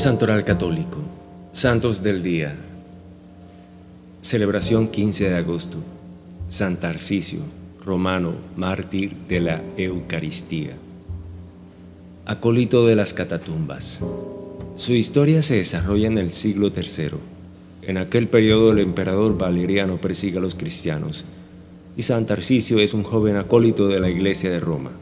Santoral Católico. Santos del Día. Celebración 15 de agosto. San Tarcisio, romano, mártir de la Eucaristía. Acólito de las catatumbas. Su historia se desarrolla en el siglo III. En aquel periodo el emperador Valeriano persigue a los cristianos y San Tarcisio es un joven acólito de la iglesia de Roma.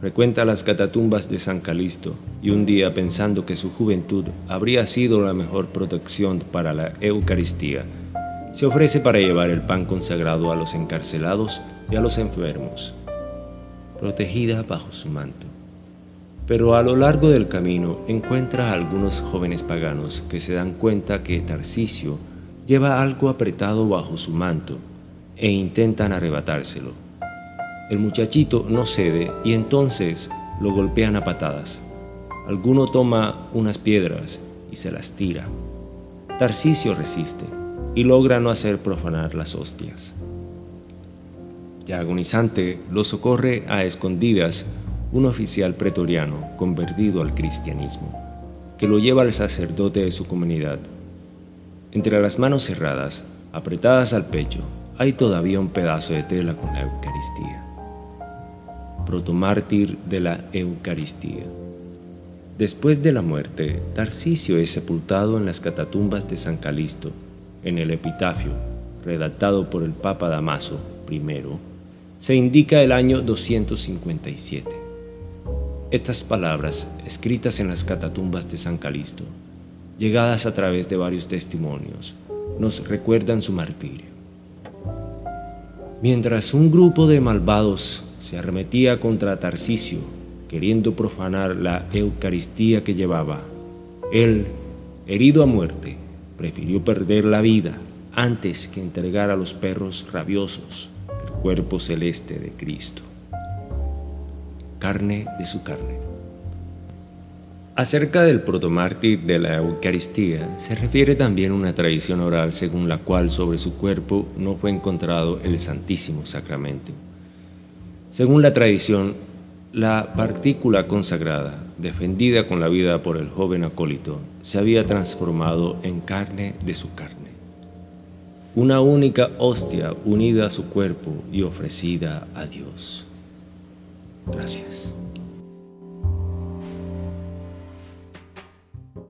Frecuenta las catatumbas de San Calisto y un día pensando que su juventud habría sido la mejor protección para la Eucaristía, se ofrece para llevar el pan consagrado a los encarcelados y a los enfermos, protegida bajo su manto. Pero a lo largo del camino encuentra a algunos jóvenes paganos que se dan cuenta que Tarcisio lleva algo apretado bajo su manto e intentan arrebatárselo. El muchachito no cede y entonces lo golpean a patadas. Alguno toma unas piedras y se las tira. Tarcisio resiste y logra no hacer profanar las hostias. Ya agonizante, lo socorre a escondidas un oficial pretoriano convertido al cristianismo, que lo lleva al sacerdote de su comunidad. Entre las manos cerradas, apretadas al pecho, hay todavía un pedazo de tela con la Eucaristía protomártir de la Eucaristía. Después de la muerte, Tarcisio es sepultado en las catatumbas de San Calisto, en el epitafio, redactado por el Papa Damaso I, se indica el año 257. Estas palabras, escritas en las catatumbas de San Calisto, llegadas a través de varios testimonios, nos recuerdan su martirio. Mientras un grupo de malvados se arremetía contra Tarcisio, queriendo profanar la Eucaristía que llevaba. Él, herido a muerte, prefirió perder la vida antes que entregar a los perros rabiosos el cuerpo celeste de Cristo. Carne de su carne. Acerca del protomártir de la Eucaristía se refiere también una tradición oral según la cual sobre su cuerpo no fue encontrado el Santísimo Sacramento. Según la tradición, la partícula consagrada, defendida con la vida por el joven acólito, se había transformado en carne de su carne. Una única hostia unida a su cuerpo y ofrecida a Dios. Gracias.